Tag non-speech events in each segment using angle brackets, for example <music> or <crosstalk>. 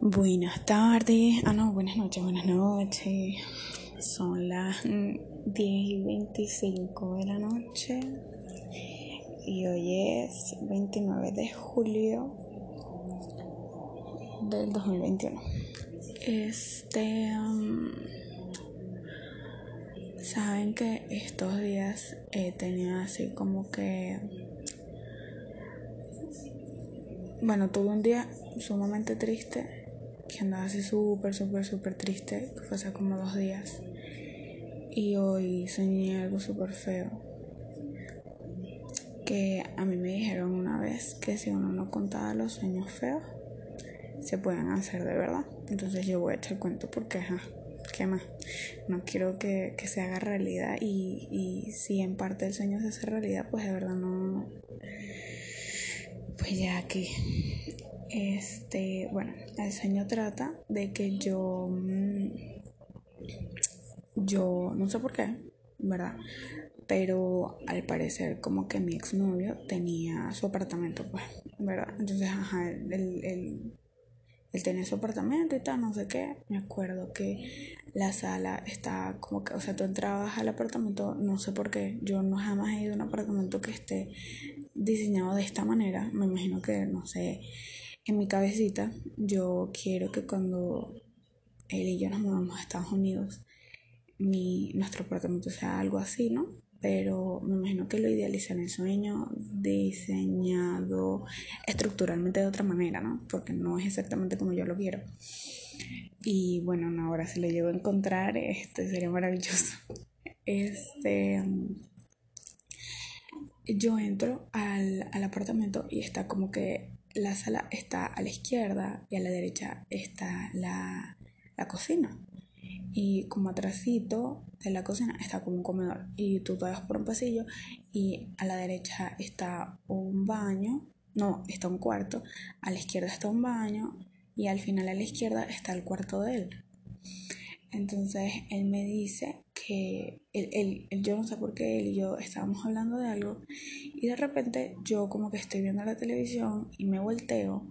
Buenas tardes, ah no, buenas noches, buenas noches. Son las 10 y 25 de la noche y hoy es 29 de julio del 2021. Este, um, saben que estos días he tenido así como que, bueno, tuve un día sumamente triste que andaba así súper, súper, súper triste, que fue hace como dos días. Y hoy soñé algo súper feo. Que a mí me dijeron una vez que si uno no contaba los sueños feos, se pueden hacer de verdad. Entonces yo voy a echar cuento porque, ajá, ¿qué más? No quiero que, que se haga realidad y, y si en parte el sueño se hace realidad, pues de verdad no... Pues ya aquí este, bueno, el sueño trata de que yo, mm, yo, no sé por qué, ¿verdad? Pero al parecer como que mi exnovio tenía su apartamento, pues, ¿verdad? Entonces, ajá, él, él, él tenía su apartamento y tal, no sé qué. Me acuerdo que la sala está como que, o sea, tú entrabas al apartamento, no sé por qué, yo no jamás he ido a un apartamento que esté diseñado de esta manera. Me imagino que, no sé, en mi cabecita yo quiero que cuando él y yo nos mudamos a Estados Unidos, mi, nuestro apartamento sea algo así, ¿no? Pero me imagino que lo idealiza en el sueño diseñado estructuralmente de otra manera, ¿no? Porque no es exactamente como yo lo quiero. Y bueno, ahora si lo llego a encontrar, este sería maravilloso. <laughs> Este yo entro al, al apartamento y está como que la sala está a la izquierda y a la derecha está la, cocina. Y como atrásito de la cocina está como un comedor. Y tú te vas por un pasillo y a la derecha está un baño. No, está un cuarto. A la izquierda está un baño. Y al final a la izquierda está el cuarto de él. Entonces él me dice que él, yo no sé por qué él y yo estábamos hablando de algo y de repente yo como que estoy viendo la televisión y me volteo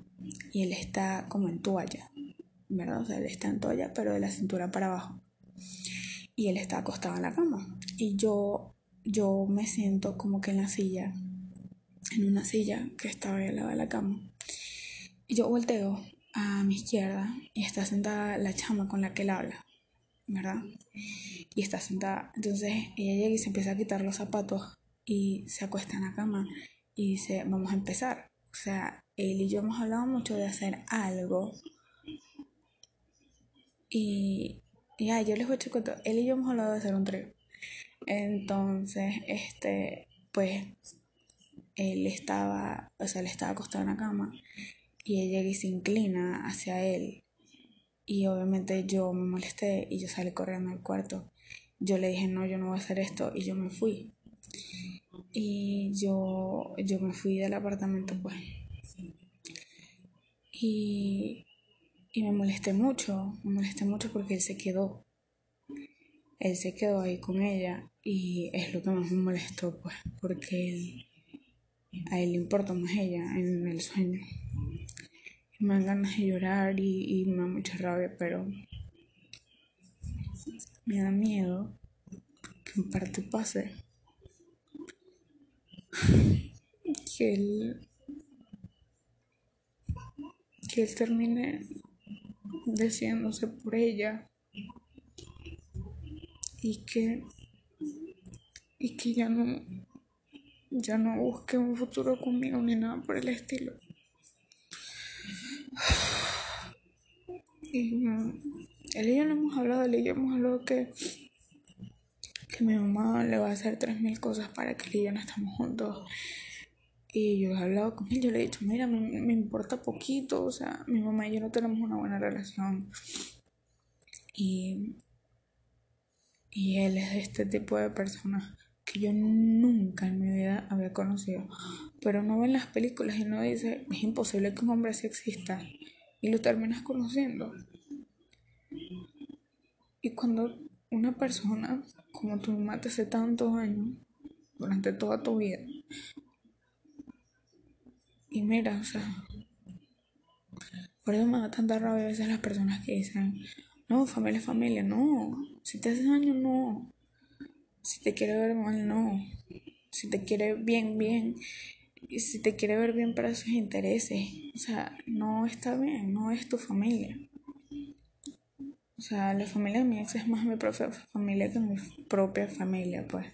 y él está como en toalla, ¿verdad? O sea, él está en toalla pero de la cintura para abajo. Y él está acostado en la cama. Y yo, yo me siento como que en la silla, en una silla que estaba al lado de la cama. Y yo volteo a mi izquierda y está sentada la chama con la que él habla ¿verdad? Y está sentada. Entonces ella llega y se empieza a quitar los zapatos y se acuesta en la cama y dice, vamos a empezar. O sea, él y yo hemos hablado mucho de hacer algo. Y, ya, yo les voy a echar Él y yo hemos hablado de hacer un trío. Entonces, este, pues, él estaba, o sea, él estaba acostado en la cama y ella llega y se inclina hacia él y obviamente yo me molesté y yo salí corriendo al cuarto. Yo le dije, no, yo no voy a hacer esto y yo me fui. Y yo, yo me fui del apartamento, pues. Y, y me molesté mucho, me molesté mucho porque él se quedó. Él se quedó ahí con ella y es lo que más me molestó, pues, porque a él le importa más ella en el sueño me dan ganas de llorar y, me da mucha rabia, pero me da miedo que en parte pase. <laughs> Que él, que él termine decidiéndose por ella y que y que ya no ya no busque un futuro conmigo ni nada por el estilo. Mm, él y yo no hemos hablado, él y yo hemos hablado que, que mi mamá le va a hacer tres mil cosas para que él y yo no estemos juntos. Y yo he hablado con él, yo le he dicho, mira, me, me importa poquito, o sea, mi mamá y yo no tenemos una buena relación. Y, y él es este tipo de personas que yo nunca en mi vida había conocido. Pero no ven las películas y no dice, es imposible que un hombre así exista y lo terminas conociendo. Y cuando una persona como tu mamá te hace tantos años, durante toda tu vida, y mira, o sea, Por eso me da tanta rabia a veces las personas que dicen, no, familia es familia, no. Si te hace daño, no. Si te quiere ver mal, no. Si te quiere bien, bien. Y si te quiere ver bien para sus intereses. O sea, no está bien, no es tu familia. O sea, la familia de mi ex es más mi propia familia que mi propia familia, pues.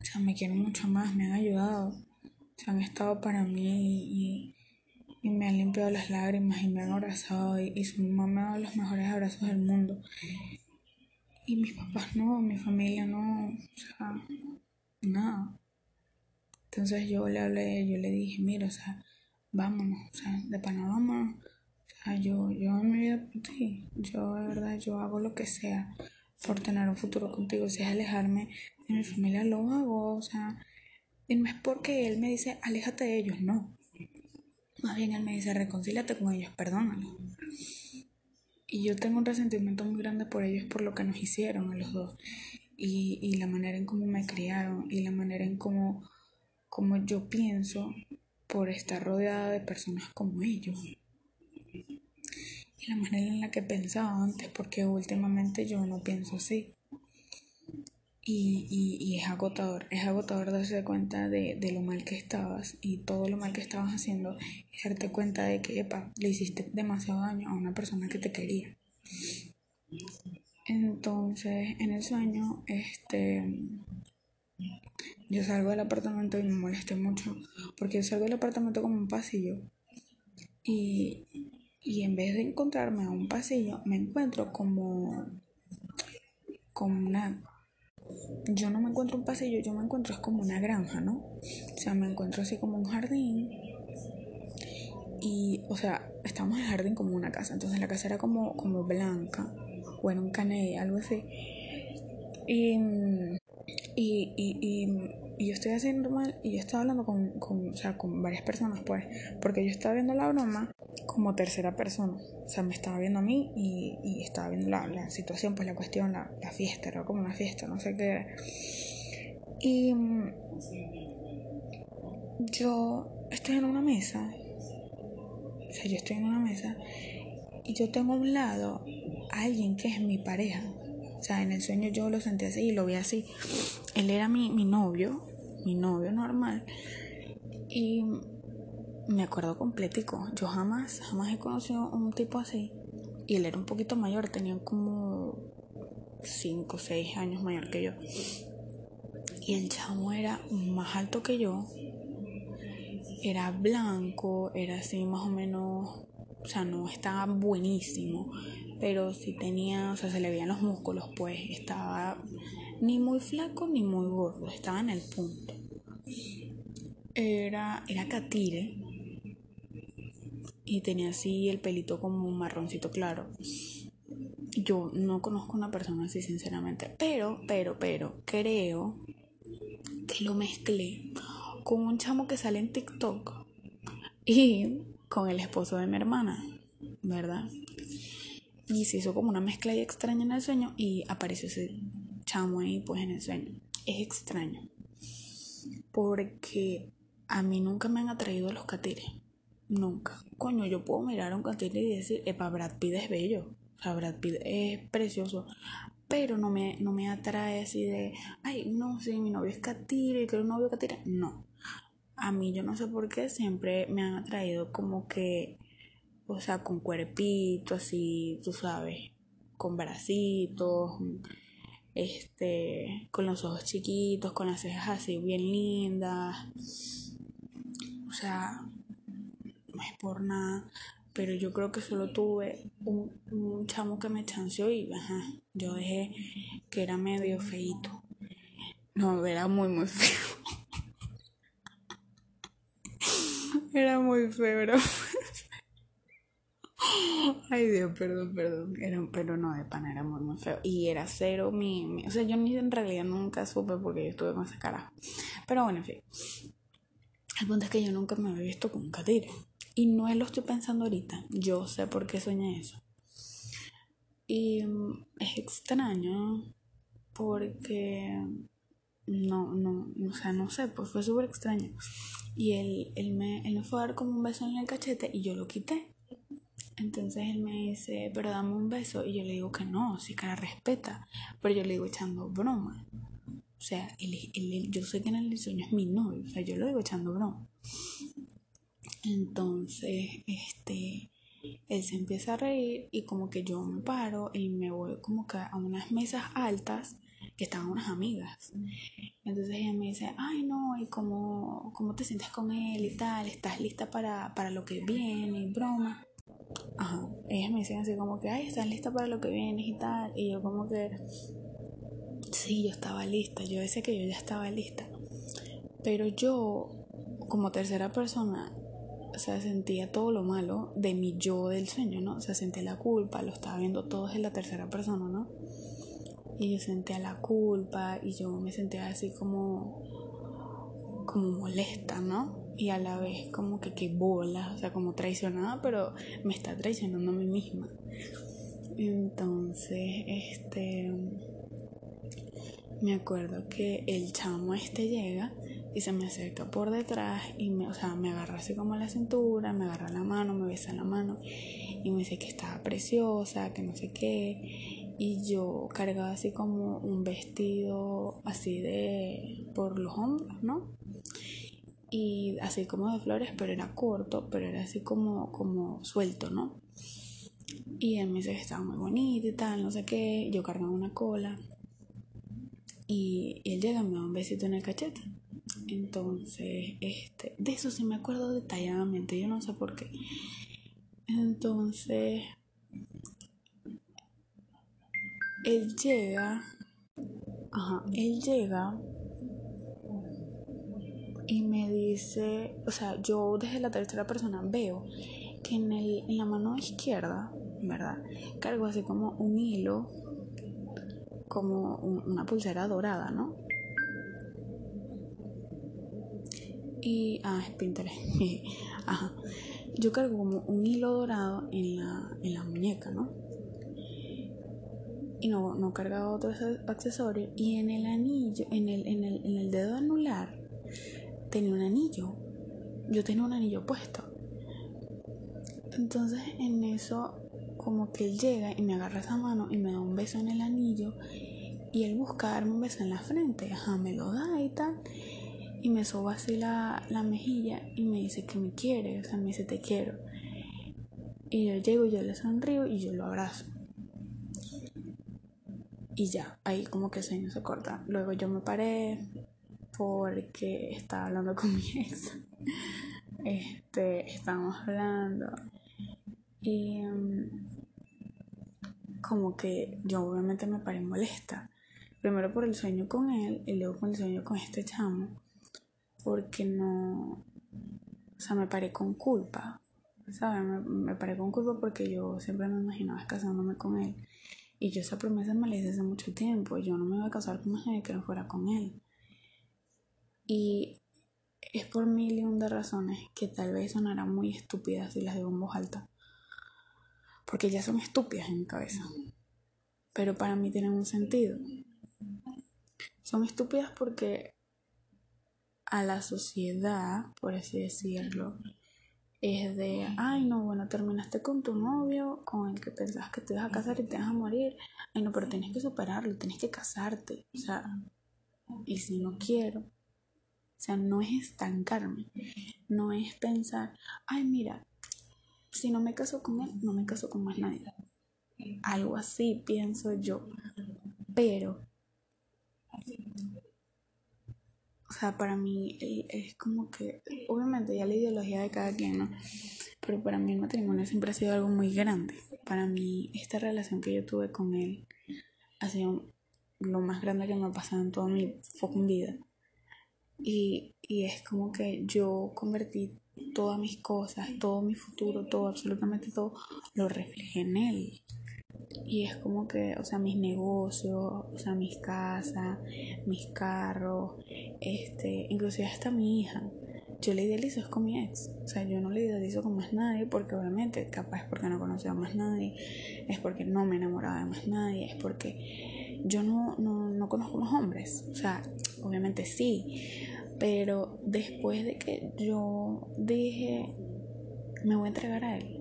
O sea, me quieren mucho más, me han ayudado. Se han estado para mí y, y me han limpiado las lágrimas y me han abrazado y, su mamá me ha dado los mejores abrazos del mundo. Y mis papás no, mi familia no, o sea, nada. Entonces yo le hablé, yo le dije, mira, o sea, vámonos, o sea, de Panamá, o sea, yo, yo en mi vida por ti, yo de verdad, yo hago lo que sea por tener un futuro contigo, si es alejarme de mi familia, lo hago, o sea, y no es porque él me dice, aléjate de ellos, no. Más bien él me dice, reconcílate con ellos, perdónalo. Y yo tengo un resentimiento muy grande por ellos por lo que nos hicieron a los dos. Y, y la manera en cómo me criaron y la manera en cómo, cómo yo pienso por estar rodeada de personas como ellos. Y la manera en la que pensaba antes, porque últimamente yo no pienso así. Y, y, es agotador, es agotador darse cuenta de, de, lo mal que estabas y todo lo mal que estabas haciendo y darte cuenta de que, epa, le hiciste demasiado daño a una persona que te quería. Entonces, en el sueño, este, yo salgo del apartamento y me molesté mucho, porque salgo del apartamento como un pasillo y, y en vez de encontrarme a un pasillo, me encuentro como, como una yo no me encuentro un pasillo, yo me encuentro es como una granja, ¿no? O sea, me encuentro así como un jardín. Y, o sea, estamos en el jardín como una casa. Entonces la casa era como, como blanca, o en un caney, algo así. Y, y, y, y, yo estoy haciendo normal y yo estaba hablando con, con, o sea, con varias personas, pues, porque yo estaba viendo la broma como tercera persona. O sea, me estaba viendo a mí y, y estaba viendo la, la, situación, pues la cuestión, la, la, fiesta, era como una fiesta, no sé qué. Y yo estoy en una mesa, o sea, yo estoy en una mesa y yo tengo a un lado a alguien que es mi pareja. O sea, en el sueño yo lo sentí así y lo vi así. Él era mi, mi novio, mi novio normal. Y me acuerdo completico. Yo jamás, jamás he conocido un tipo así. Y él era un poquito mayor, tenía como 5 o 6 años mayor que yo. Y el chamo era más alto que yo. Era blanco, era así más o menos. O sea, no estaba buenísimo. Pero sí tenía, o sea, se le veían los músculos, pues estaba ni muy flaco ni muy gordo, estaba en el punto. Era, era catire, y tenía así el pelito como un marroncito claro. Yo no conozco una persona así, sinceramente. Pero, pero, pero, creo que lo mezclé con un chamo que sale en TikTok y con el esposo de mi hermana, ¿verdad? Y se hizo como una mezcla y extraña en el sueño y apareció ese chamo ahí, pues en el sueño. Es extraño. Porque a mí nunca me han atraído los catires. Nunca. Coño, yo puedo mirar a un cantante y decir, epa, Brad Pitt es bello. O sea, Brad Pitt es precioso. Pero no me, no me atrae así de, ay, no, sí, mi novio es catire, quiero un novio catire. No. A mí yo no sé por qué siempre me han atraído como que, o sea, con cuerpito, así, tú sabes, con bracitos, este, con los ojos chiquitos, con las cejas así bien lindas. O sea, es por nada, pero yo creo que solo tuve un, un chamo que me chanceó y ajá, yo dejé que era medio feito. No, era muy, muy feo. <laughs> era muy feo, era Ay Dios, perdón, perdón. Era, pero no, de pana era muy, feo. Y era cero mi, O sea, yo ni en realidad nunca supe porque yo estuve con esa cara. Pero bueno, en fin. El punto es que yo nunca me había visto con un catire. Y no lo estoy pensando ahorita. Yo sé por qué soñé eso. Y mm, es extraño porque no, no, o sea, no sé, pues fue súper extraño. Y él, él, me, él me fue a dar como un beso en el cachete y yo lo quité. Entonces él me dice, pero dame un beso. Y yo le digo que no, sí que la respeta. Pero yo le digo echando broma. O sea, yo sé que en el sueño es mi novio. O sea, yo lo digo echando broma. Entonces, este, él se empieza a reír y como que yo me paro y me voy como que a unas mesas altas que estaban unas amigas. Entonces ella me dice, ay no, ¿y cómo, cómo te sientes con él y tal? ¿Estás lista para, para lo que viene y broma? Ajá, ellas me dicen así como que, ay, ¿estás lista para lo que viene y tal? Y yo como que, sí, yo estaba lista, yo decía que yo ya estaba lista. Pero yo, como tercera persona, o sea, sentía todo lo malo de mi yo del sueño, ¿no? O sea, sentía la culpa, lo estaba viendo todo en la tercera persona, ¿no? Y yo sentía la culpa y yo me sentía así como, como molesta, ¿no? Y a la vez como que qué bola, o sea, como traicionada, pero me está traicionando a mí misma. Entonces, este, me acuerdo que el chamo este llega y se me acerca por detrás y me, o sea, me agarra así como la cintura, me agarra la mano, me besa la mano y me dice que estaba preciosa, que no sé qué. Y yo cargaba así como un vestido así de por los hombros, ¿no? Y así como de flores, pero era corto, pero era así como, como suelto, ¿no? Y él me dice que estaba muy bonito y tal, no sé qué. Yo cargaba una cola. Y, él llega y me da un besito en el cachete. Entonces, este, de eso sí me acuerdo detalladamente, yo no sé por qué. Entonces, él llega, ajá, él llega y me dice, o sea, yo desde la tercera persona veo que en, el, en la mano izquierda, ¿verdad? Cargo así como un hilo, como una pulsera dorada, ¿no? Y, ah, es Pinterest. <laughs> Ajá. Yo cargo como un hilo dorado en la, en la muñeca, ¿no? Y no, no cargaba otros accesorios. Y en el anillo, en el, en el, en el dedo anular, tenía un anillo. Yo tenía un anillo puesto. Entonces en eso, como que él llega y me agarra esa mano y me da un beso en el anillo. Y él busca darme un beso en la frente. Ajá, me lo da y tal y me soba así la, mejilla y me dice que me quiere, o sea, me dice te quiero. Y yo llego, yo le sonrío y yo lo abrazo. Y ya, ahí como que el sueño se corta. Luego yo me paré porque estaba hablando con <laughs> mi ex. Este, estábamos hablando. Y mm, como que yo obviamente me paré molesta. Primero por el sueño con él y luego por el sueño con este chamo porque no, o sea, me paré con culpa, ¿sabes? Me, me, paré con culpa porque yo siempre me imaginaba casándome con él. Y yo esa promesa me la hice hace mucho tiempo. Yo no me iba a casar con nadie que no fuera con él. Y es por mil y un de razones que tal vez sonarán muy estúpidas si las digo en voz alta. Porque ya son estúpidas en mi cabeza. Pero para mí tienen un sentido. Son estúpidas porque a la sociedad, por así decirlo, es de, ay no, bueno, terminaste con tu novio, con el que pensabas que te ibas a casar y te vas a morir, ay no, pero tienes que superarlo, tienes que casarte, o sea, y si no quiero, o sea, no es estancarme, no es pensar, ay mira, si no me caso con él, no me caso con más nadie. Algo así pienso yo, pero o sea, para mí es como que, obviamente ya la ideología de cada quien, ¿no? Pero para mí el matrimonio siempre ha sido algo muy grande. Para mí esta relación que yo tuve con él ha sido lo más grande que me ha pasado en toda mi fucking vida. Y, y es como que yo convertí todas mis cosas, todo mi futuro, todo, absolutamente todo, lo reflejé en él. Y es como que, o sea, mis negocios, o sea, mis casas, mis carros, este, inclusive hasta mi hija. Yo le idealizo es con mi ex. O sea, yo no le idealizo con más nadie porque obviamente capaz es porque no conocía a más nadie, es porque no me enamoraba de más nadie, es porque yo no, no, no conozco más hombres. O sea, obviamente sí. Pero después de que yo dije, me voy a entregar a él,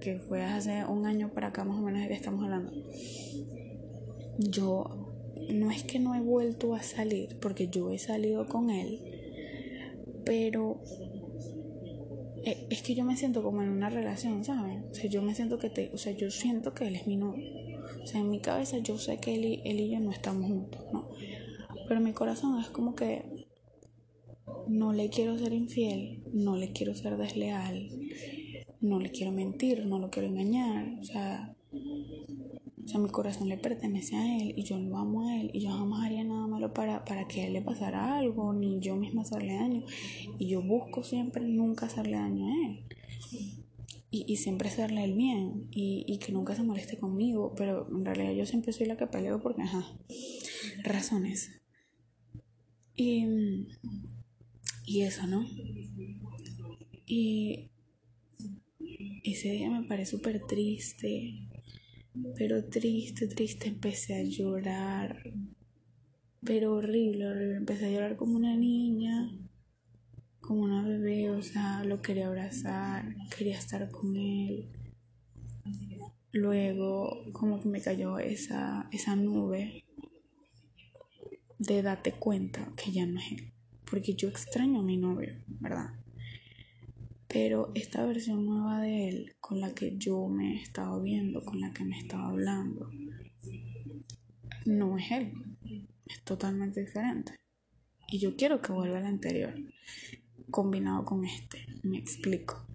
que fue hace un año para acá más o menos de que estamos hablando, yo no es que no he vuelto a salir, porque yo he salido con él, pero eh, es que yo me siento como en una relación, ¿sabes? O sea, yo me siento que te, o sea, yo siento que él es mi novio. O sea, en mi cabeza yo sé que él y, él y yo no estamos juntos, ¿no? Pero mi corazón es como que no le quiero ser infiel, no le quiero ser desleal, no le quiero mentir, no lo quiero engañar, o sea, o sea, mi corazón le pertenece a él y yo lo amo a él y yo jamás haría nada malo para, para que a él le pasara algo, ni yo misma hacerle daño. Y yo busco siempre nunca hacerle daño a él. Y, y siempre hacerle el bien y, y, que nunca se moleste conmigo, pero en realidad yo siempre soy la que peleo porque, ajá, razones. Y, y eso, ¿no? Y ese día me parece súper triste pero triste, triste, empecé a llorar. Pero horrible, horrible. Empecé a llorar como una niña, como una bebé, o sea, lo quería abrazar, quería estar con él. Luego, como que me cayó esa, esa nube de date cuenta que ya no es él. Porque yo extraño a mi novio, ¿verdad? Pero esta versión nueva de él, con la que yo me he estado viendo, con la que me estaba hablando, no es él. Es totalmente diferente. Y yo quiero que vuelva al anterior, combinado con este. Me explico.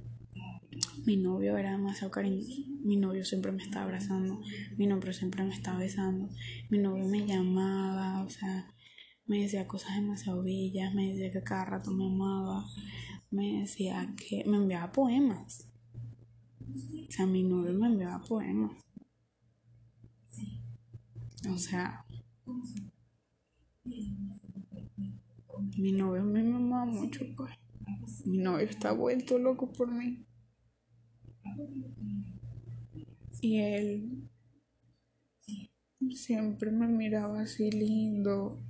Mi novio era demasiado cariñoso. Mi novio siempre me estaba abrazando. Mi novio siempre me estaba besando. Mi novio me llamaba, o sea, me decía cosas demasiado bellas. Me decía que cada rato me amaba me decía que me enviaba poemas. O sea, mi novio me enviaba poemas. O sea, mi novio me amaba mucho, pues. Mi novio está vuelto loco por mí. Y él siempre me miraba así lindo,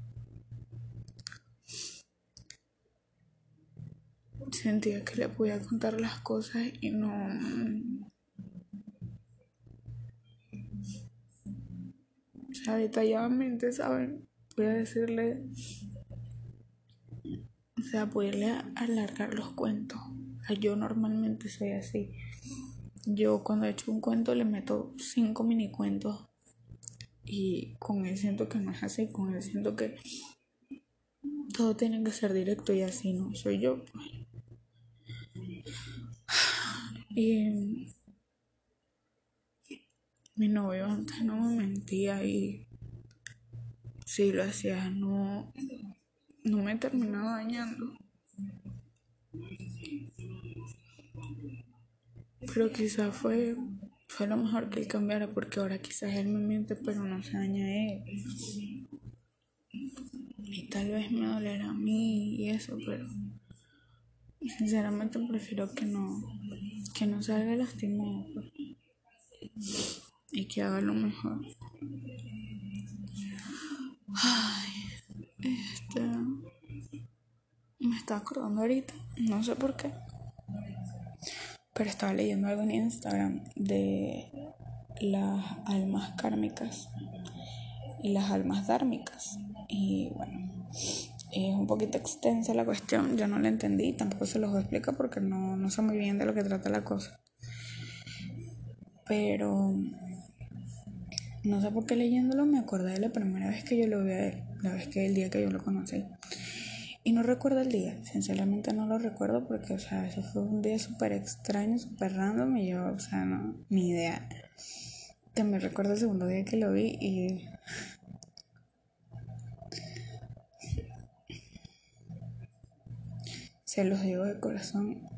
sentía que le podía contar las cosas y no. O sea detalladamente saben voy a decirle o sea poderle alargar los cuentos. Yo normalmente soy así. Yo cuando he hecho un cuento le meto cinco mini cuentos y con él siento que no es así con él siento que todo tiene que ser directo y así no soy yo pues. Y mi novio antes no me mentía y si lo hacía no, no me terminaba dañando. Pero quizás fue, fue lo mejor que él cambiara porque ahora quizás él me miente pero no se daña a él. Y tal vez me dolerá a mí y eso, pero sinceramente prefiero que no que no salga lastimado y que haga lo mejor. Ay, este. Acordando ahorita, no sé por qué. Pero estaba leyendo algo en Instagram de las almas kármicas y las almas dármicas. Y bueno, es un poquito extensa la cuestión, yo no la entendí, tampoco se los voy a explicar porque no, no sé muy bien de lo que trata la cosa. Pero no sé por qué leyéndolo me acordé de la primera vez que yo lo vi a él, la vez que el día que yo lo conocí. Y no recuerdo el día, sinceramente no lo recuerdo porque, o sea, eso fue un día súper extraño, súper random y yo, o sea, no, ni idea. También recuerdo el segundo día que lo vi y Se los digo de corazón,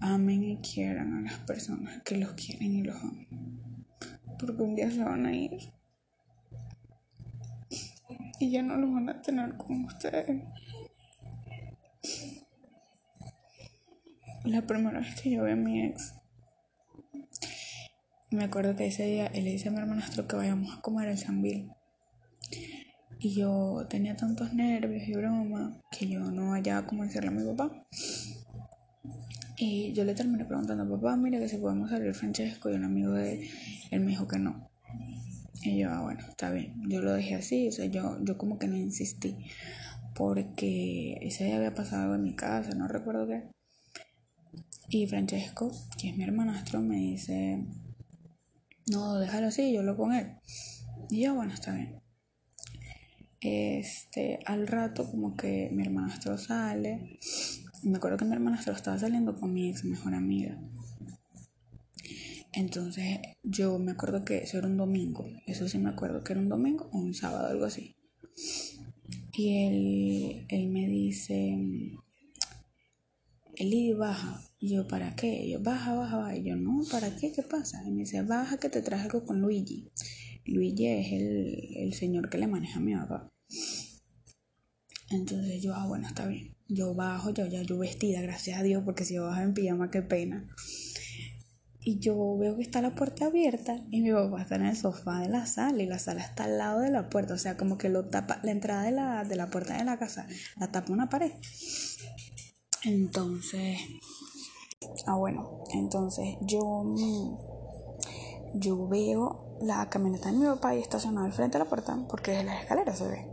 amen y quieran a las personas que los quieren y los aman. Porque un día se van a ir. Y ya no los van a tener con ustedes. La primera vez que yo vi a mi ex, me acuerdo que ese día él le dice a mi hermanastro que vayamos a comer al Sambil. Y yo tenía tantos nervios y broma que yo no hallaba cómo decirle a mi papá. Y yo le terminé preguntando, papá, mira que si podemos salir Francesco y un amigo de él me dijo que no. Y yo, ah, bueno, está bien. Yo lo dejé así, o sea, yo, yo como que no insistí. Porque ese día había pasado en mi casa, no recuerdo qué. Y Francesco, que es mi hermanastro, me dice, no, déjalo así, yo lo con él. Y yo, bueno, está bien. Este, al rato como que mi hermanastro sale me acuerdo que mi hermana se lo estaba saliendo con mi ex mejor amiga. Entonces yo me acuerdo que eso era un domingo. Eso sí me acuerdo que era un domingo o un sábado, algo así. Y él, él me dice, Eli, baja. Y yo, ¿para qué? Y yo, baja, baja, baja. Y yo, no, ¿para qué? ¿Qué pasa? Y me dice, baja que te traes algo con Luigi. Luigi es el, el señor que le maneja a mi papá. Entonces yo, ah, bueno, está bien. Yo bajo, yo ya yo vestida, gracias a Dios, porque si yo bajo en pijama, qué pena. Y yo veo que está la puerta abierta y mi papá está en el sofá de la sala y la sala está al lado de la puerta. O sea, como que lo tapa, la entrada de la, de la puerta de la casa la tapa una pared. Entonces, ah, bueno, entonces yo, yo veo la camioneta de mi papá y estacionada al frente de la puerta porque desde las escaleras se ve.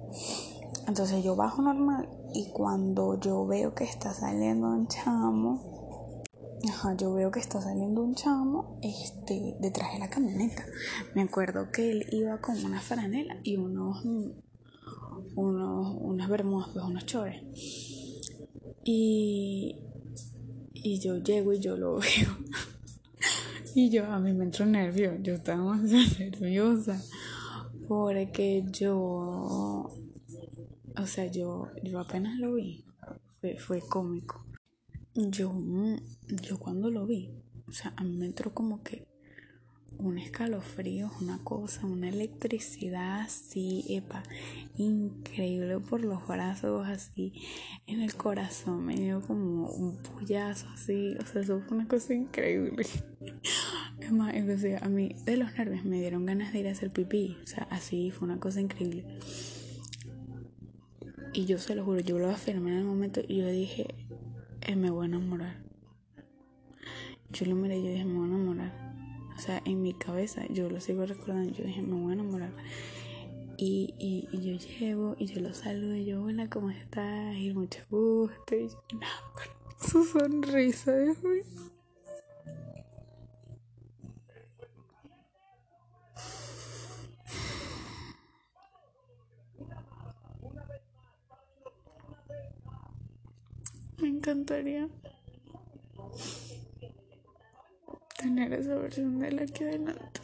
Entonces yo bajo normal y cuando yo veo que está saliendo un chamo, ajá, yo veo que está saliendo un chamo este, detrás de la camioneta. Me acuerdo que él iba con una franela y unos, unos unas bermudas, pues unos chores. Y, y yo llego y yo lo <laughs> veo. y yo, a mí me entró nervio, yo estaba <laughs> nerviosa porque yo o sea, yo, yo apenas lo vi, fue, fue cómico. Yo, yo cuando lo vi, o sea, a mí me entró como que un escalofrío, una cosa, una electricidad así, epa, increíble por los brazos, así, en el corazón, me dio como un puyazo así, o sea, eso fue una cosa increíble. <laughs> Es más, a mí de los nervios me dieron ganas de ir a hacer pipí, o sea, así fue una cosa increíble. Y yo se lo juro, yo lo afirmé en el momento y yo dije, eh, me voy a enamorar. Yo lo miré yo dije, me voy a enamorar. O sea, en mi cabeza, yo lo sigo recordando, yo dije, me voy a enamorar. Y, y, y yo llego y yo lo saludo y yo, hola, ¿cómo estás? Y mucho gusto. Y yo, no, su sonrisa, Dios mío. Me encantaría tener esa versión de él aquí adelante.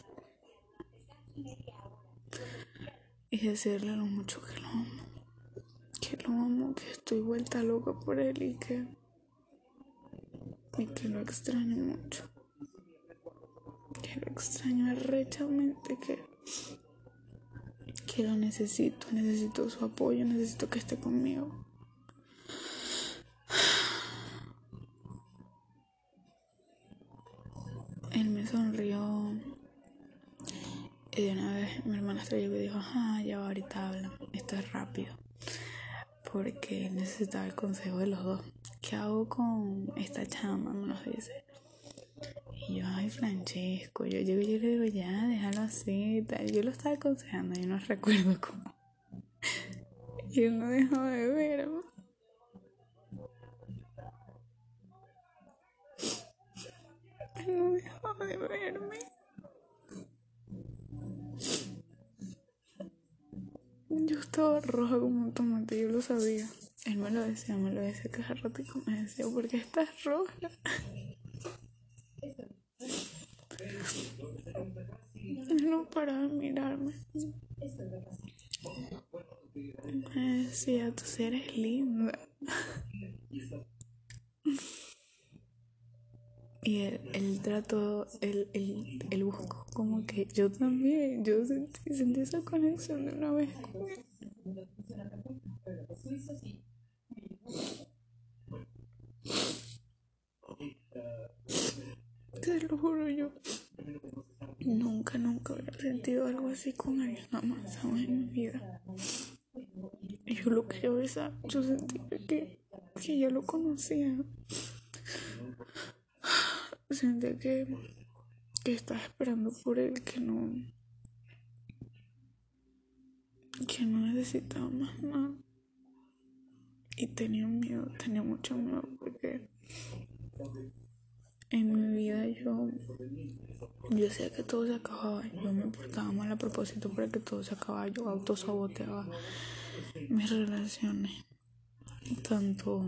Y decirle lo mucho que lo amo. Que lo amo, que estoy vuelta loca por él y que. y que lo extraño mucho. Que lo extraño arrechamente, que. que lo necesito, necesito su apoyo, necesito que esté conmigo. Él me sonrió. Y de una vez mi hermana llegó y dijo, ah, ya ahorita habla, esto es rápido. Porque necesitaba el consejo de los dos. ¿Qué hago con esta chama? Me lo dice. Y yo, ay, Francesco, yo llego y yo le digo, ya, déjalo así. Tal. Yo lo estaba aconsejando, yo no recuerdo cómo. <laughs> Y él no dejó de verme. No dejaba de verme. Yo estaba roja como un tomate, yo lo sabía. Él me lo decía, me lo decía cada ratico, me decía, ¿por qué estás roja? Él no paraba de mirarme. Me decía, tú eres linda. Y él, él trató, él, él, él, buscó como que yo también, yo sentí, sentí esa conexión de una vez. Te lo juro yo. Nunca, nunca había sentido algo así con alguien jamás, jamás en mi vida. Yo lo quería besar, yo sentía que, que ya lo conocía. Sentía que, que estaba esperando por él, que no, que no necesitaba más nada. Y tenía miedo, tenía mucho miedo porque en mi vida yo, yo decía que todo se acababa. Yo me portaba mal a propósito para que todo se acababa. Yo autosaboteaba mis relaciones, tanto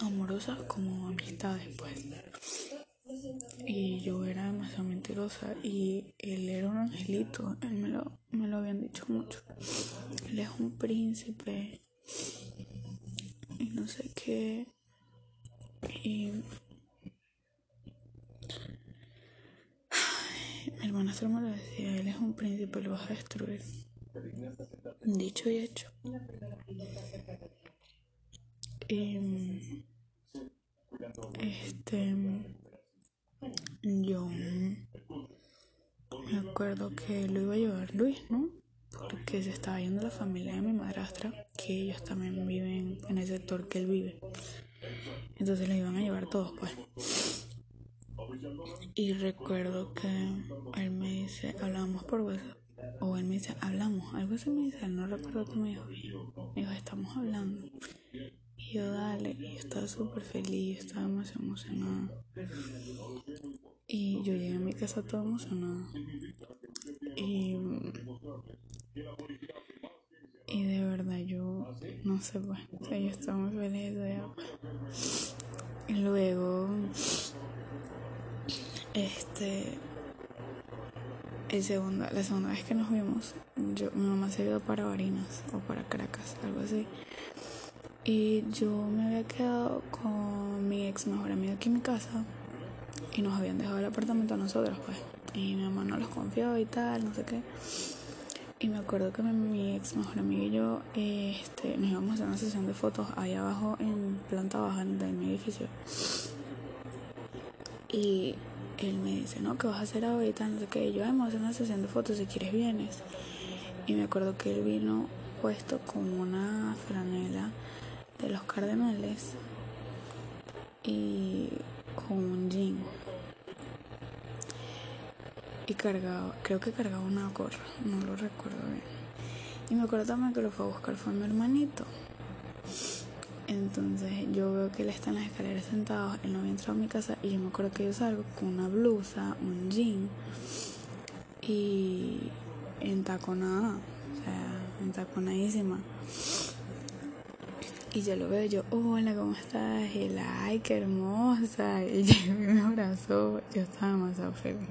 amorosas como amistades, pues. Y yo era demasiado mentirosa y él era un angelito, él me lo, me lo habían dicho mucho. Él es un príncipe y no sé qué. Y mi hermanastro me lo decía, él es un príncipe, lo vas a destruir. Dicho y hecho. Y, este yo me acuerdo que lo iba a llevar Luis, ¿no? Porque se estaba yendo la familia de mi madrastra, que ellos también viven en el sector que él vive. Entonces lo iban a llevar todos, pues. Y recuerdo que él me dice, hablábamos por WhatsApp. O él me dice, hablamos. Algo así me dice, no recuerdo que me dijo Me dijo, estamos hablando. Y yo, dale. Y yo estaba súper feliz, estaba más emocionada. Y yo llegué a mi casa toda emocionada. Y, y de verdad yo, no sé, pues, o sea, yo estaba muy feliz de. Y luego este. El segundo, la segunda vez que nos vimos, yo, mi mamá se ido para Barinas o para Caracas, algo así. Y yo me había quedado con mi ex mejor amigo aquí en mi casa y nos habían dejado el apartamento a nosotros, pues. Y mi mamá no los confió y tal, no sé qué. Y me acuerdo que mi, ex mejor amigo y yo este, nos íbamos a hacer una sesión de fotos ahí abajo en planta baja de mi edificio. Y él me dice, no, ¿qué vas a hacer ahorita? No sé qué. yo, vamos a hacer una sesión de fotos, si quieres vienes. Y me acuerdo que él vino puesto con una franela de los cardenales y con un jean. Y cargaba, creo que cargaba una gorra, no lo recuerdo bien. Y me acuerdo también que lo fue a buscar fue mi hermanito. Entonces yo veo que él está en las escaleras sentado, él no había entrado a mi casa y yo me acuerdo que yo salgo con una blusa, un jean y entaconada, o sea, entaconadísima. Y yo lo veo, yo, hola, ¿cómo estás? Y él, ay, qué hermosa. <laughs> Y me abrazó, yo estaba demasiado feliz.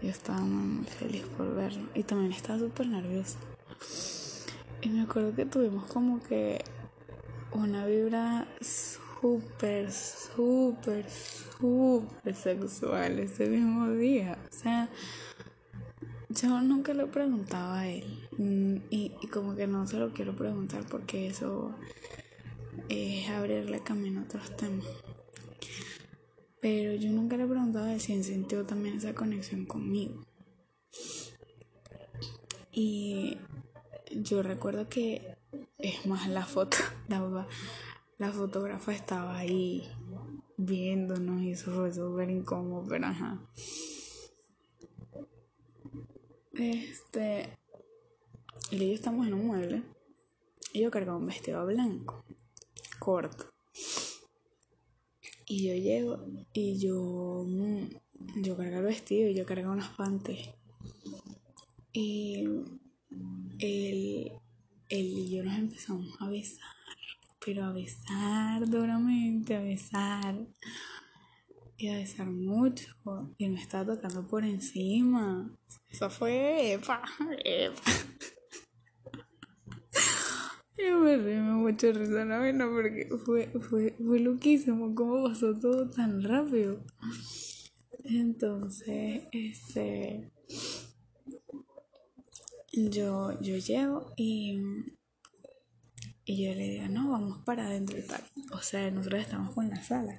Yo estaba muy feliz por verlo. Y también estaba súper nerviosa. Y me acuerdo que tuvimos como que una vibra súper, súper, súper sexual ese mismo día. O sea, yo nunca lo preguntaba a él. Mm, y, y como que no se lo quiero preguntar porque eso es abrirle camino a otros temas. Pero yo nunca le a él si él sintió también esa conexión conmigo. Y yo recuerdo que es más la foto, <laughs> la, la fotógrafa estaba ahí viéndonos y eso fue súper incómodo, pero ajá. Este, y yo estamos en un mueble y yo cargaba un vestido blanco, corto. Y yo llego y yo, mm, yo cargo el vestido y yo cargo unas panties. Y él, él y yo nos empezamos a besar, pero a besar duramente, a besar. Y a besar mucho. Y me estaba tocando por encima. Eso fue epa, epa. Yo me reí mucho risa la vena porque fue, fue, fue loquísimo cómo pasó todo tan rápido. Entonces, este yo, yo llego y, y yo le digo, no, vamos para adentro y tal. O sea, nosotros estamos con la sala.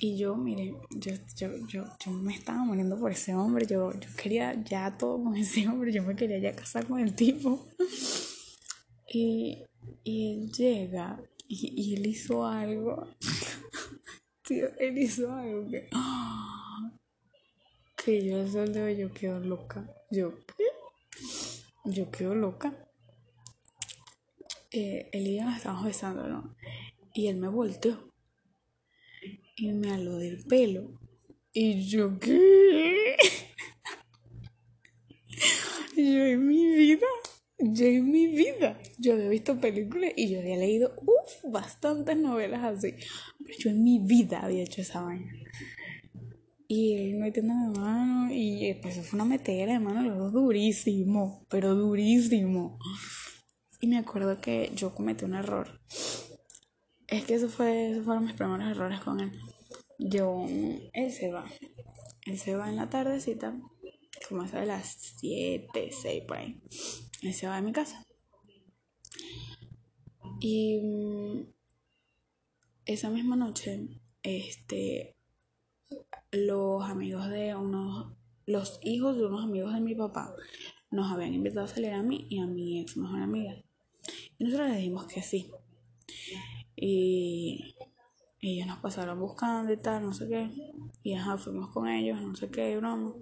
Y yo, miren, yo, yo, yo, yo me estaba muriendo por ese hombre. Yo, yo quería ya todo con ese hombre. Yo me quería ya casar con el tipo. Y, y él llega y, y él hizo algo <laughs> Tío, él hizo algo que. <gasps> Que yo al sol de yo quedo loca. Yo. Yo quedo loca. Eh, él y yo nos estábamos besando, ¿no? Y él me volteó. Y me aló del pelo. Y yo, ¿qué? yo en mi vida, yo en mi vida, yo había visto películas y yo había leído, uff, bastantes novelas así. Pero yo en mi vida había hecho esa vaina. Y él metiéndome mano y pues fue una metera de mano, los dos durísimo, pero durísimo. Y me acuerdo que yo cometí un error. Es que eso fue, esos fueron mis primeros errores con él. Yo, él se va. Él se va en la tardecita, como eso de las 7, 6 por ahí. Él se va de mi casa. Y mm, esa misma noche, este, los amigos de unos, los hijos de unos amigos de mi papá nos habían invitado a salir a mí y a mi ex mejor amiga. Y nosotros le dijimos que sí. Y ellos nos pasaron buscando y tal, no sé qué. Y ajá, fuimos con ellos, no sé qué, broma.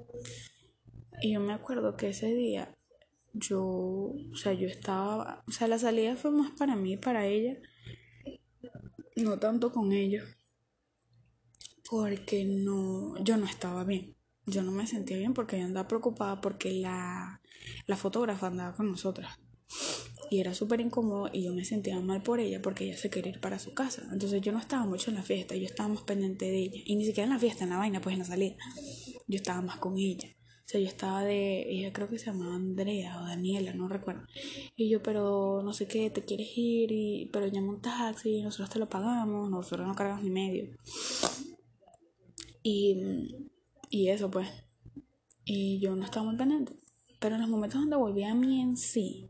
Y yo me acuerdo que ese día yo, o sea, yo estaba, o sea, la salida fue más para mí para ella, no tanto con ellos, porque no, yo no estaba bien. Yo no me sentía bien porque yo andaba preocupada porque la, la fotógrafa andaba con nosotras y era súper incómodo y yo me sentía mal por ella porque ella se quería ir para su casa. Entonces yo no estaba mucho en la fiesta, yo estaba más pendiente de ella. Y ni siquiera en la fiesta, en la vaina, pues en la salida. Yo estaba más con ella. O sea, yo estaba de, ella creo que se llamaba Andrea o Daniela, no recuerdo. Y yo, pero no sé qué, te quieres ir, y, pero llama un taxi, nosotros te lo pagamos, nosotros no cargamos ni medio. Y, y eso pues. Y yo no estaba muy pendiente. Pero en los momentos donde volví a mí en sí,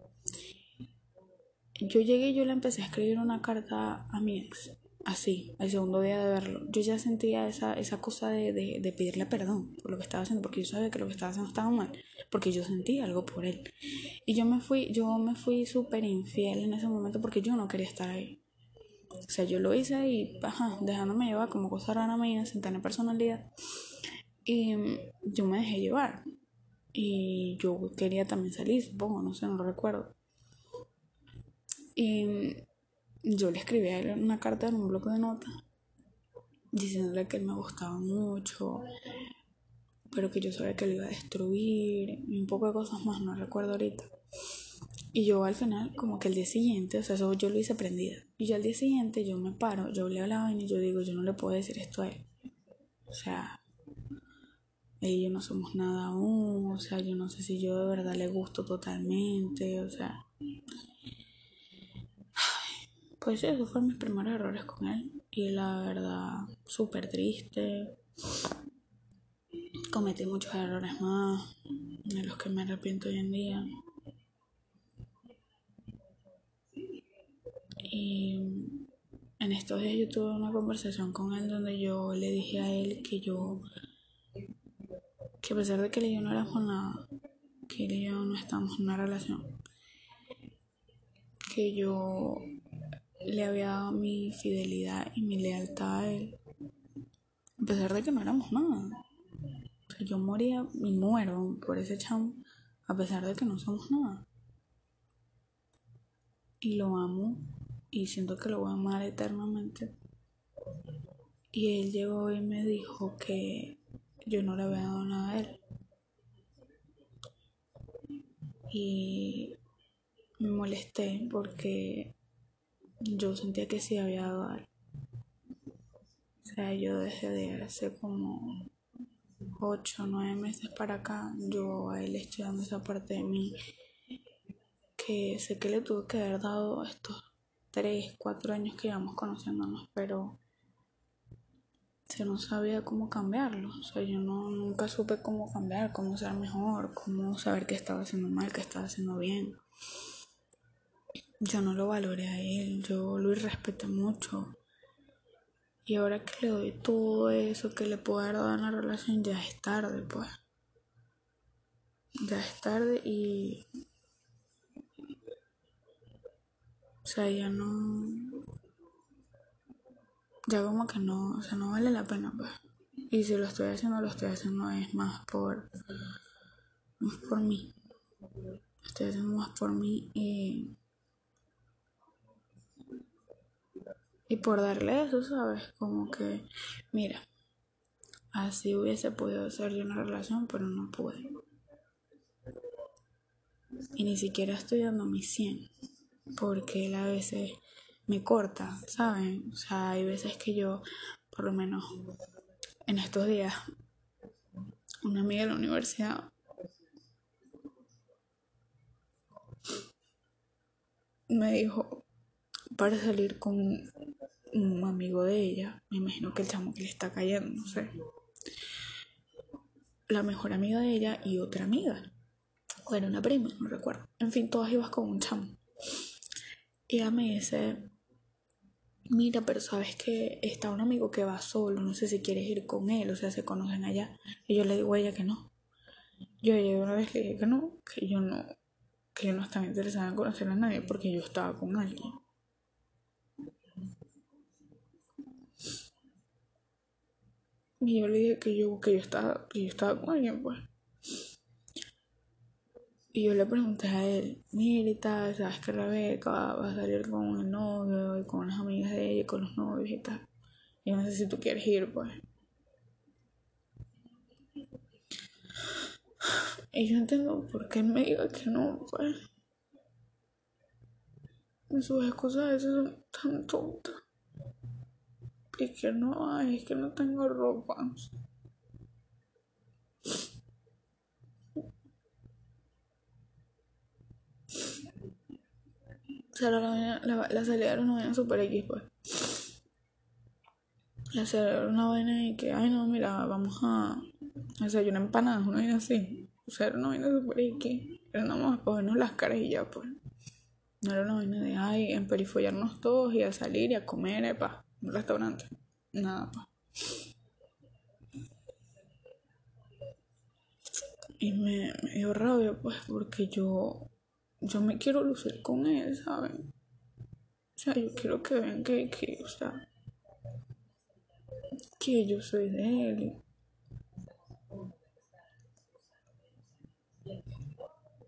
yo llegué y yo le empecé a escribir una carta a mi ex, así, el segundo día de verlo. Yo ya sentía esa, esa cosa de, de, de, pedirle perdón por lo que estaba haciendo, porque yo sabía que lo que estaba haciendo estaba mal, porque yo sentía algo por él. Y yo me fui, yo me fui súper infiel en ese momento porque yo no quería estar ahí. O sea, yo lo hice y, ajá, dejándome llevar como cosa rara mía, sin tener personalidad. Y yo me dejé llevar. Y yo quería también salir, supongo, no sé, no lo recuerdo. Y yo le escribí a él una carta en un bloque de notas diciéndole que él me gustaba mucho, pero que yo sabía que lo iba a destruir y un poco de cosas más, no recuerdo ahorita. Y yo al final, como que el día siguiente, o sea, eso yo lo hice prendida. Y yo al día siguiente yo me paro, yo le hablaba y yo digo, yo no le puedo decir esto a él. O sea, él y yo no somos nada aún, o sea, yo no sé si yo de verdad le gusto totalmente, o sea, pues esos fueron mis primeros errores con él. Y la verdad, súper triste. Cometí muchos errores más de los que me arrepiento hoy en día. Y en estos días yo tuve una conversación con él donde yo le dije a él que yo, que a pesar de que él y yo no éramos nada, que él y yo no estamos en una relación, que yo le había dado mi fidelidad y mi lealtad a él, a pesar de que no éramos nada. Yo moría y muero por ese chamo, a pesar de que no somos nada. Y lo amo y siento que lo voy a amar eternamente. Y él llegó y me dijo que yo no le había dado nada a él. Y me molesté porque yo sentía que sí había dado algo. O sea, yo desde de hace como 8 o 9 meses para acá, yo a él estoy dando esa parte de mí que sé que le tuve que haber dado estos 3, 4 años que llevamos conociéndonos, pero se no sabía cómo cambiarlo. O sea, yo no, nunca supe cómo cambiar, cómo ser mejor, cómo saber qué estaba haciendo mal, qué estaba haciendo bien yo no lo valoré a él, yo lo irrespeté mucho. Y ahora que le doy todo eso que le puedo dar a la relación, ya es tarde, pues. Ya es tarde y. O sea, ya no. ya como que no, o sea, no vale la pena, pues. Y si lo estoy haciendo, lo estoy haciendo es más por, más por mí. Estoy haciendo más por mí y, y por darle eso, ¿sabes? Como que, mira, así hubiese podido hacer yo una relación, pero no pude. Y ni siquiera estoy dando mi 100, porque él a veces me corta, ¿saben? O sea, hay veces que yo, por lo menos en estos días, una amiga de la universidad me dijo para salir con un amigo de ella, me imagino que el chamo que le está cayendo, no sé. La mejor amiga de ella y otra amiga. O era una prima, no recuerdo. En fin, todas ibas con un chamo. Ella me dice, mira, pero sabes que está un amigo que va solo, no sé si quieres ir con él, o sea, se conocen allá. Y yo le digo a ella que no. Yo ella una vez le dije que no, que yo no, que yo no estaba interesada en conocer a nadie porque yo estaba con alguien. Y yo le dije que yo, que yo estaba, que yo estaba con alguien, pues. Y yo le pregunté a él, mira y tal, sabes que Rebeca va a salir con el novio y con las amigas de ella y con los novios y tal. Y no sé si tú quieres ir, pues. Y yo entiendo por qué él me diga que no, pues. Sus excusas a veces son tan tontas. Y que no, ay, es que no tengo ropa. O sea, la, la, la salida era una vaina super X, pues. La salida era una vaina y que, ay, no, mira, vamos a hacer una empanada, una vaina así. O sea, era una vaina super X. Era nada más para vernos las caras y ya, pues. No era una vaina de, ay, emperifollarnos todos y a salir y a comer, epa, restaurante. Nada, pa. Y me, me dio rabia, pues, porque yo yo me quiero lucir con él, ¿saben? O sea, yo quiero que vean que, que o sea, que yo soy de él.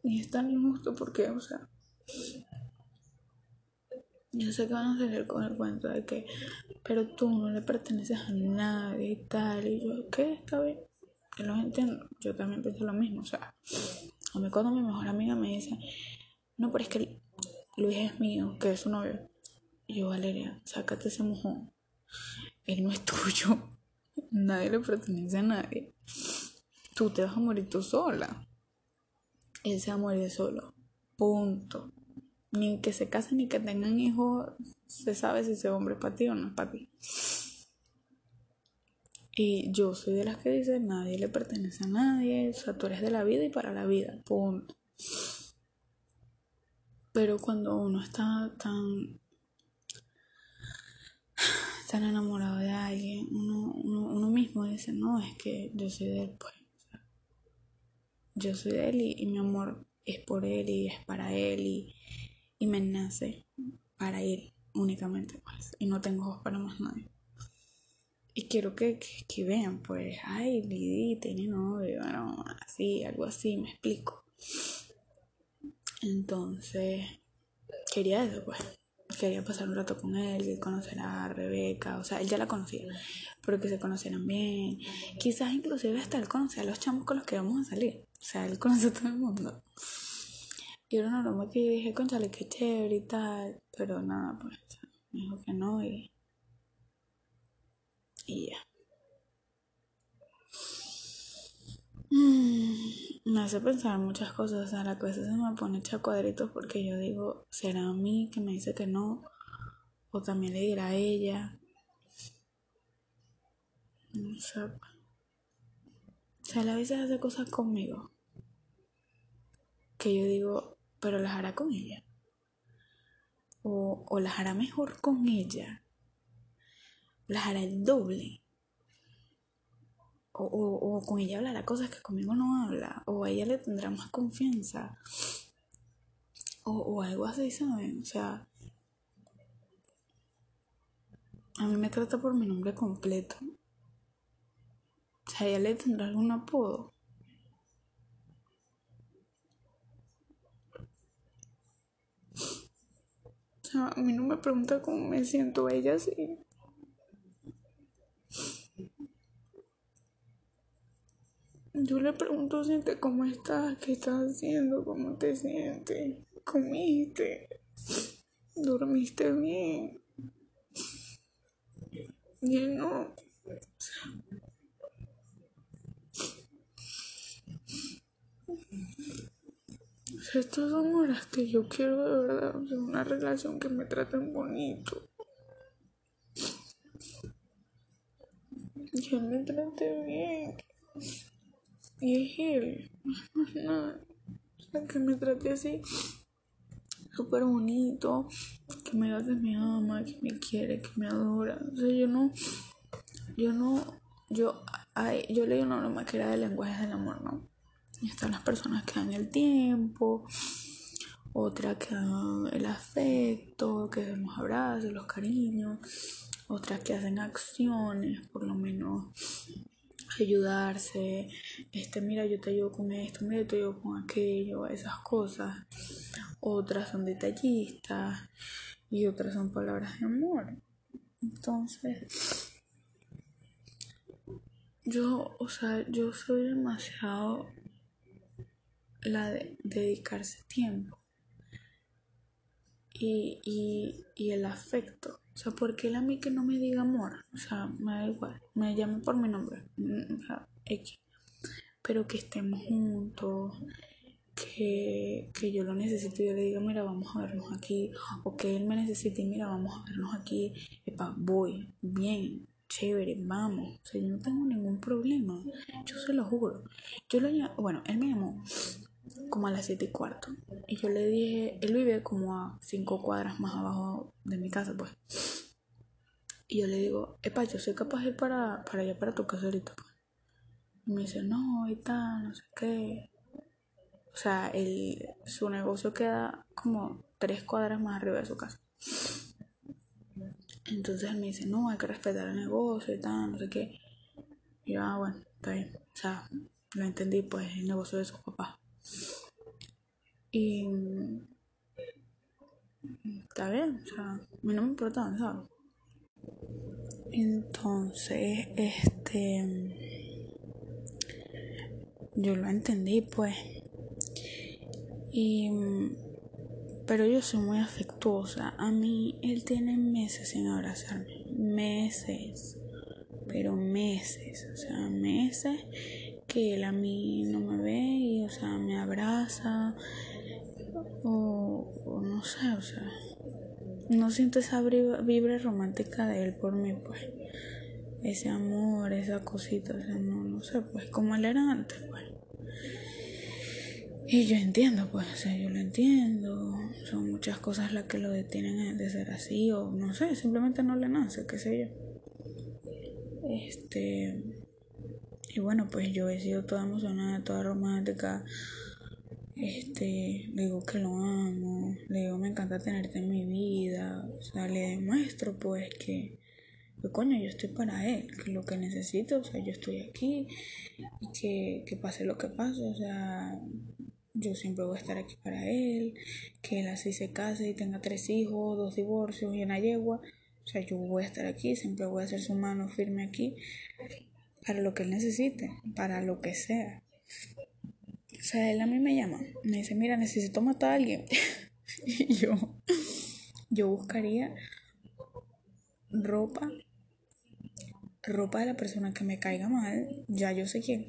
Y es tan injusto porque, o sea, yo sé que van a salir con el cuento de que, pero tú no le perteneces a nadie y tal. Y yo, ¿qué? Está bien. Yo los entiendo. Yo también pienso lo mismo. O sea, a mí cuando mi mejor amiga me dice, no, pero es que Luis es mío, que es su novio. Y yo, Valeria, sácate ese mojón. Él no es tuyo. <laughs> Nadie le pertenece a nadie. Tú te vas a morir tú sola. Él se va a morir solo. Punto. Ni que se casen ni que tengan hijos, se sabe si ese hombre es para ti o no es para ti. Y yo soy de las que dicen, nadie le pertenece a nadie, o sea, tú eres de la vida y para la vida, punto. Pero cuando uno está tan, tan enamorado de alguien, uno, uno, mismo dice, no, es que yo soy de él, pues. Yo soy de él y, mi amor es por él y es para él y, y me nace para él únicamente. Y no tengo ojos para más nadie. Y quiero que, que, vean, pues, ay, Lidí tiene novio, bueno, así, algo así, me explico. Entonces, quería eso, pues. Quería pasar un rato con él, conocer a Rebeca, o sea, él ya la conocía, pero que se conocieran bien. Quizás inclusive hasta él conocía a los chamos con los que vamos a salir. O sea, él conoce a todo el mundo. Y era una broma que yo dije, conchale, qué chévere y tal, pero nada, pues, me dijo que no y... Y ya. Mm, me hace pensar muchas cosas, o sea, la cabeza se me pone hecha cuadritos porque yo digo, ¿será a mí que me dice que no? O también le dirá a ella. No sé. O sea, a veces hace cosas conmigo que yo digo, pero las hará con ella. O, o las hará mejor con ella. Las hará el doble o, con ella hablará cosas que conmigo no habla, o a ella le tendrá más confianza, o, algo así, ¿saben? O sea, a mí me trata por mi nombre completo. O sea, ella le tendrá algún apodo. Sea, a mí no me pregunta cómo me siento ella sí. Yo le pregunto siente cómo estás, qué estás haciendo, cómo te sientes, comiste, dormiste bien. Y no. O sea, estos son horas que yo quiero de verdad, una relación que me traten bonito. Que me trate bien. Y es él, no. O sea, que me trate así, súper bonito, que me diga que me ama, que me quiere, que me adora. O sea, yo no, yo no, yo, ay, yo leí una norma que era de lenguajes del amor, ¿no? Están las personas que dan el tiempo, otra que dan el afecto, que dan los abrazos, los cariños, otras que hacen acciones, por lo menos ayudarse, este, mira, yo te ayudo con esto, mira, yo te ayudo con aquello, esas cosas. Otras son detallistas y otras son palabras de amor. Entonces, yo, o sea, yo soy demasiado la de dedicarse tiempo y, y, y el afecto. O sea, porque él a mí que no me diga amor? O sea, me da igual. Me llame por mi nombre. Mm, o sea, X. Pero que estemos juntos. Que, que yo lo necesito y yo le diga, mira, vamos a vernos aquí. O que él me necesite y mira, vamos a vernos aquí. Epa, voy. Bien. Chévere, vamos. O sea, yo no tengo ningún problema. Yo se lo juro. Yo lo bueno, él me llamó como a las siete y cuarto. Y yo le dije, él vive como a cinco cuadras más abajo de mi casa, pues. Y yo le digo, epa, yo soy capaz de ir para, para allá, para tu casa ahorita, pues. Y me dice, no, y tal, no sé qué. O sea, el, su negocio queda como tres cuadras más arriba de su casa. Entonces él me dice, no, hay que respetar el negocio y tal, no sé qué. Y yo, ah, bueno, está bien. O sea, lo entendí, pues, el negocio de su papá. Y está bien, o sea, a mí no me importa, ¿sabes? Entonces, este, yo lo entendí, pues. Y, pero yo soy muy afectuosa. A mí, él tiene meses sin abrazarme. Meses. Pero meses. O sea, meses que él a mí no me ve y, o sea, me abraza o, no sé, o sea, no siento esa vibra romántica de él por mí, pues. Ese amor, esa cosita, o sea, no, no sé, pues, como él era antes, pues. Y yo entiendo, pues, o sea, yo lo entiendo. Son muchas cosas las que lo detienen de ser así, o no sé, simplemente no le nace, qué sé yo. Este. Y bueno, pues yo he sido toda emocionada, toda romántica. Este, le digo que lo amo, le digo me encanta tenerte en mi vida, o sea, le demuestro pues que, coño, yo estoy para él, que lo que necesito, o sea, yo estoy aquí y que, que pase lo que pase, o sea, yo siempre voy a estar aquí para él, que él así se case y tenga tres hijos, dos divorcios y una yegua, o sea, yo voy a estar aquí, siempre voy a ser su mano firme aquí para lo que él necesite, para lo que sea. O sea, él a mí me llama, me dice, mira, necesito matar a alguien. <laughs> y yo, yo buscaría ropa, ropa de la persona que me caiga mal, ya yo sé quién,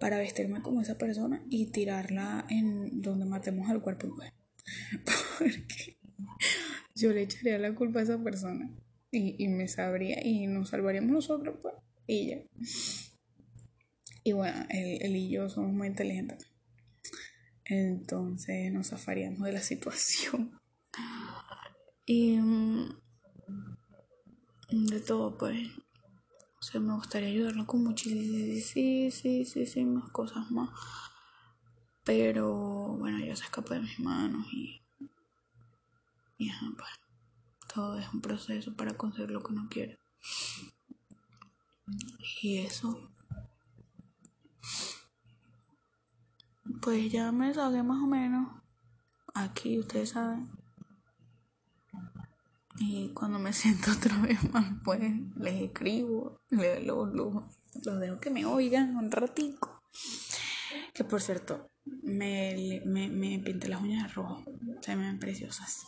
para vestirme como esa persona y tirarla en donde matemos al cuerpo. <laughs> Porque yo le echaría la culpa a esa persona y, y me sabría y nos salvaríamos nosotros, pues, y ya. Y bueno, él, él y yo somos muy inteligentes. Entonces nos zafaríamos de la <laughs> situación. Y mm, de todo, pues. O sea, me gustaría ayudarlo con muchísimas cosas más. Pero bueno, ya se escapó de mis manos y. Y pues. todo es un proceso para conseguir lo que uno quiere. Y eso. Pues ya me desahogué más o menos. Aquí ustedes saben. Y cuando me <laughs> siento otra vez más, pues les escribo, les, los, los, los dejo que me oigan un ratico. Que por cierto, me, me, me pinté las uñas de rojo. Se me ven preciosas.